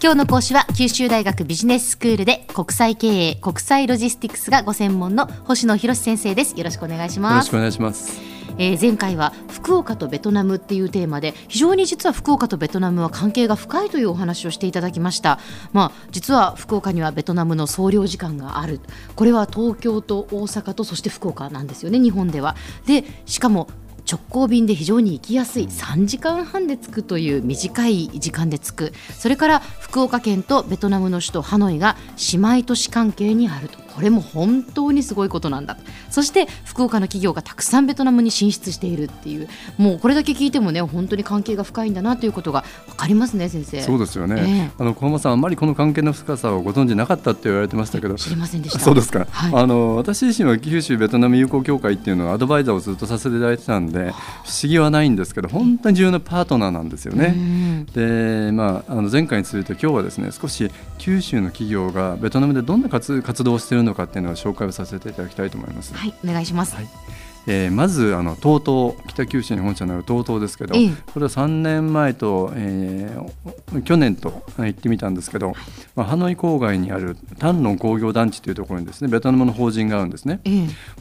今日の講師は九州大学ビジネススクールで国際経営国際ロジスティクスがご専門の星野博先生です。よろしくお願いします。よろしくお願いします。えー、前回は福岡とベトナムっていうテーマで非常に実は福岡とベトナムは関係が深いというお話をしていただきました、まあ、実は福岡にはベトナムの総領事館がある。これは東京と大阪とそして福岡なんですよね日本では。でしかも直行便で非常に行きやすい3時間半で着くという短い時間で着く。それから福岡県とベトナムの首都ハノイが姉妹都市関係にあるとこれも本当にすごいことなんだ。そして福岡の企業がたくさんベトナムに進出しているっていう。もうこれだけ聞いてもね本当に関係が深いんだなということが分かりますね先生。そうですよね、えー、あの小浜さんあんまりこの関係の深さをご存知なかったって言われてましたけど。知りませんでした。そうですか、はい、あの私自身は九州ベトナム友好協会っていうのをアドバイザーをずっとさせていただいてたんで不思議はないんですけど本当に重要なパートナーなんですよね。で、まあ、あの前回に続いて今日はですね少し九州の企業がベトナムでどんな活活動をしているのかっていうのを紹介をさせていただきたいと思います。はい、お願いします。はいえー、まずあの TOTO 北九州に本社のある TOTO ですけど、ええ、これは3年前と、えー、去年と行ってみたんですけど、まあ、ハノイ郊外にあるタンロン工業団地というところにですねベトナムの法人があるんですね。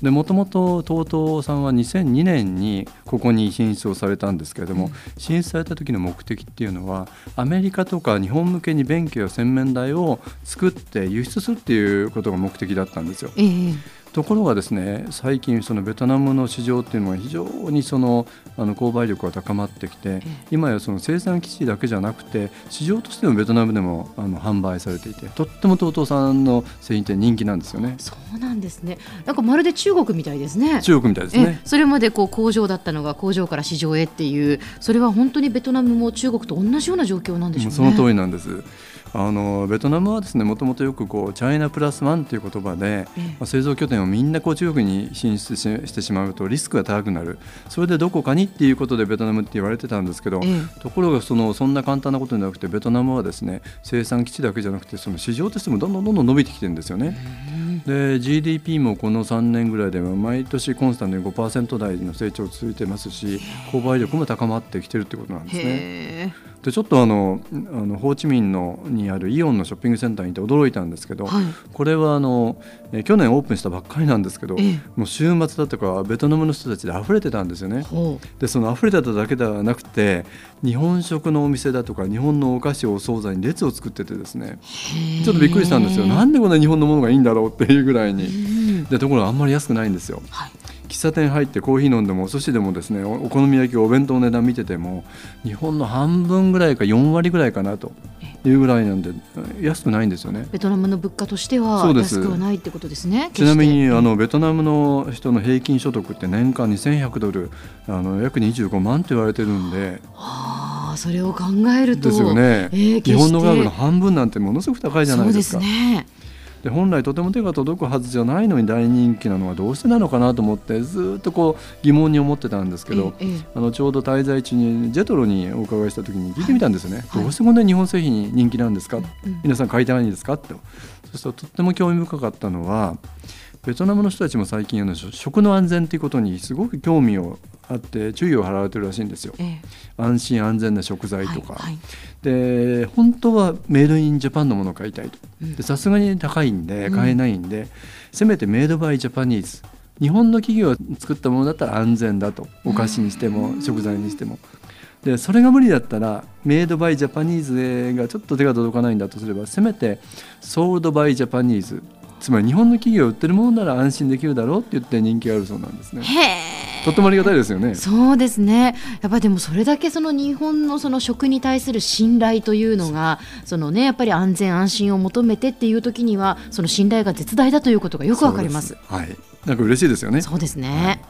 でもともと TOTO さんは2002年にここに進出をされたんですけれども、うん、進出された時の目的っていうのはアメリカとか日本向けに弁慶や洗面台を作って輸出するっていうことが目的だったんですよ。えところがですね最近そのベトナムの市場っていうのは非常にそのあの購買力が高まってきて今やその生産基地だけじゃなくて市場としてもベトナムでもあの販売されていてとっても TOTO さんの製品って人気なんですよね。そうなんですね。なんかまるで中国みたいですね。中国みたいですね。それまでこう工場だったのが工場から市場へっていうそれは本当にベトナムも中国と同じような状況なんでしょうね。その通りなんです。あのベトナムはですねもともとよくこうチャイナプラスワンという言葉で、まあ、製造拠点をみんなこう中国に進出してしまうとリスクが高くなる。それでどこかにっていうことでベトナムって言われてたんですけど、ところがそのそんな簡単なことじゃなくてベトナムはですね生産基地だけじゃなくてその市場としてもどんどんどんどん伸びてきてるんですよね。で GDP もこの3年ぐらいでは毎年コンスタントに5%台の成長を続いてますし購買力も高まってきてるってことなんですね。でちょっとあのあのホーチミンのにあるイオンのショッピングセンターにいて驚いたんですけど、はい、これはあのえ去年オープンしたばっかりなんですけど、もう週末だとかベトナムの人たちで溢れてたんですよね。でその溢れてただけではなくて日本食のお店だとか日本のお菓子お惣菜に列を作っててですねちょっとびっくりしたんですよ。なんでこんな日本のものがいいんだろうっていうぐらいに。でところがあんまり安くないんですよ。はい喫茶店入ってコーヒー飲んでもお寿司でもですねお好み焼きお弁当の値段見てても日本の半分ぐらいか4割ぐらいかなというぐらいなんで安くないんですよね。ベトナムの物価としては安くはないってことですねちなみにあのベトナムの人の平均所得って年間2100ドルあの約25万と言われてるんで。はあ、それを考えると。ですよね、えー、日本の額の半分なんてものすごく高いじゃないですか。そうですねで本来とても手が届くはずじゃないのに大人気なのはどうしてなのかなと思ってずっとこう疑問に思ってたんですけど、ええ、あのちょうど滞在中にジェトロにお伺いした時に聞いてみたんですよね、はい、どうしてこんなに日本製品に人気なんですか、はい、皆さん買いたいんですか？ってそしたらとっても興味深かったのはベトナムの人たちも最近あの食の安全ということにすごく興味をあって注意を払われてるらしいんですよ、ええ、安心安全な食材とか、はいはい、で本当はメイドインジャパンのものを買いたいと。さすがに高いんで買えないんで、うん、せめてメイドバイジャパニーズ。日本の企業が作ったものだったら安全だと。お菓子にしても、食材にしても。でそれが無理だったらメイドバイジャパニーズがちょっと手が届かないんだとすればせめてソールドバイジャパニーズつまり日本の企業が売ってるものなら安心できるだろうって言って人気があるそうなんですね。とてもありがたいですよね。そうですね。やっぱりでもそれだけその日本のその食に対する信頼というのがそのねやっぱり安全安心を求めてっていう時にはその信頼が絶大だということがよくわかります。はい。なんか嬉しいですよね。そうですね。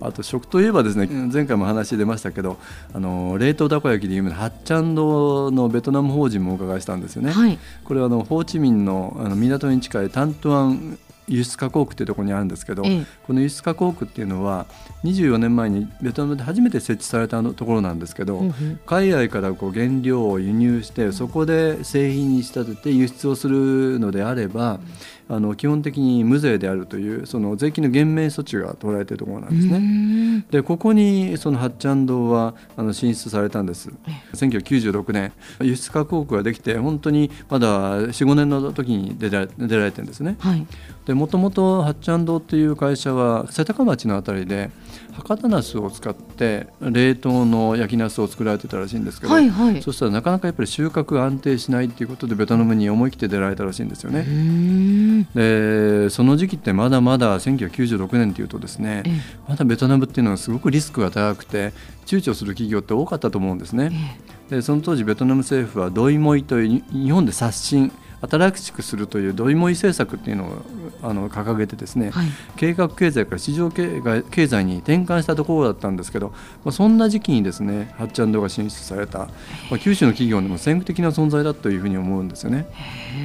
あと食といえばですね前回も話出ましたけどあの冷凍たこ焼きで有名なハッチャンドのベトナム法人もお伺いしたんですよね。はい、これはあのホーチミンのあの港に近いタントゥアン輸出加工区っていうところにあるんですけど、ええ。この輸出加工区っていうのは24年前にベトナムで初めて設置されたところなんですけど、うんうん。海外からこう原料を輸入してそこで製品に仕立てて輸出をするのであれば、あの基本的に無税であるというその税金の減免措置が取られているところなんですね。うん。でここにその八ちゃん堂はあの進出されたんです。1996年。輸出加工区ができて本当にまだ45年の時に出られ出られてるんですね。はい。でもともと八ちゃん堂っていう会社は瀬高町のあたりで博多ナスを使って冷凍の焼きナスを作られてたらしいんですけど、はいはいそしたらなかなかやっぱり収穫が安定しないっていうことでベトナムに思い切って出られたらしいんですようね。んでその時期ってまだまだ1996年っていうとですねええまだベトナムっていうのはすごくリスクが高くて躊躇する企業って多かったと思うんですね。でその当時ベトナム政府はドイモイというに日本で刷新新しくするというドイモイ政策っていうのをあの掲げてですね、はい計画経済から市場経済に転換したところだったんですけど、まあ、そんな時期にですねハッチャンドが進出された、まあ、九州の企業でも先駆的な存在だというふうに思うんですよね。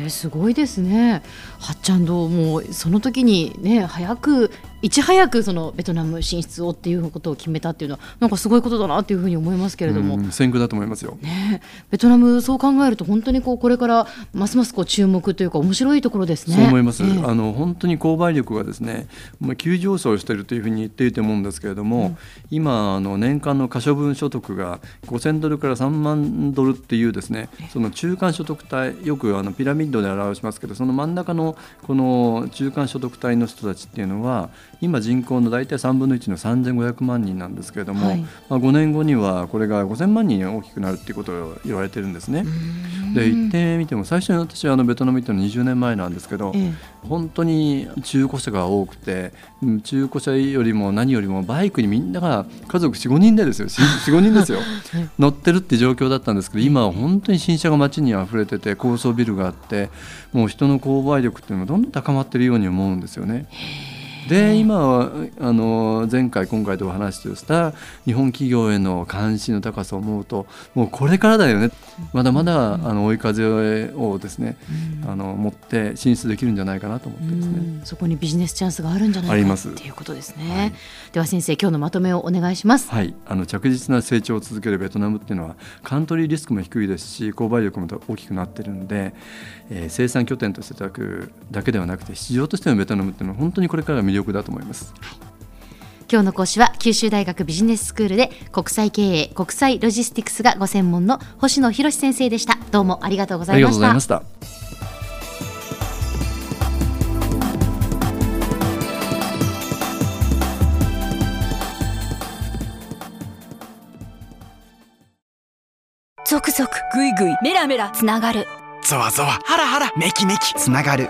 すごいですね。はっちゃん堂もその時にね早くいち早くそのベトナム進出をっていうことを決めたっていうのはなんかすごいことだなっていうふうに思いますけれども。うん先駆だと思いますよ。ね、ベトナムそう考えると本当にこうこれからますますこう注目というか面白いところですね。そう思います、ええあの本当に購買力がですね、まあ、急上昇しているというふうに言っていいと思うんですけれども、今あの年間の可処分所得が5000ドルから3万ドルっていうですねその中間所得帯よくあのピラミッドで表しますけどその真ん中のこの中間所得帯の人たちっていうのは今人口の大体3分の1の3500万人なんですけれども、はい。まあ、5年後にはこれが5000万人に大きくなるっていうことを言われてるんですね。で行ってみても最初に私はあのベトナム行ったの20年前なんですけど、え本当に中古車が多くてうん中古車よりも何よりもバイクにみんなが家族45人でですよ。45人ですよ。乗ってるって状況だったんですけど今は本当に新車が街に溢れてて高層ビルがあってもう人の購買力っていうのがどんどん高まってるように思うんですよね。で今はあの前回今回とお話しした日本企業への関心の高さを思うともうこれからだよねまだまだあの追い風をですねあの持って進出できるんじゃないかなと思ってですね。うんそこにビジネスチャンスがあるんじゃないかありますっていうことですね。はいでは先生今日のまとめをお願いします。はい、あの着実な成長を続けるベトナムっていうのはカントリーリスクも低いですし購買力も大きくなってるんで、えー生産拠点としていただくだけではなくて市場としてのベトナムっていうのは本当にこれからが魅力だと思います。今日の講師は九州大学ビジネススクールで国際経営国際ロジスティクスがご専門の星野博先生でしたどうもありがとうございましたとうございました。ゾクゾクグイグイメラメラつながるゾワゾワハラハラメキメキつながる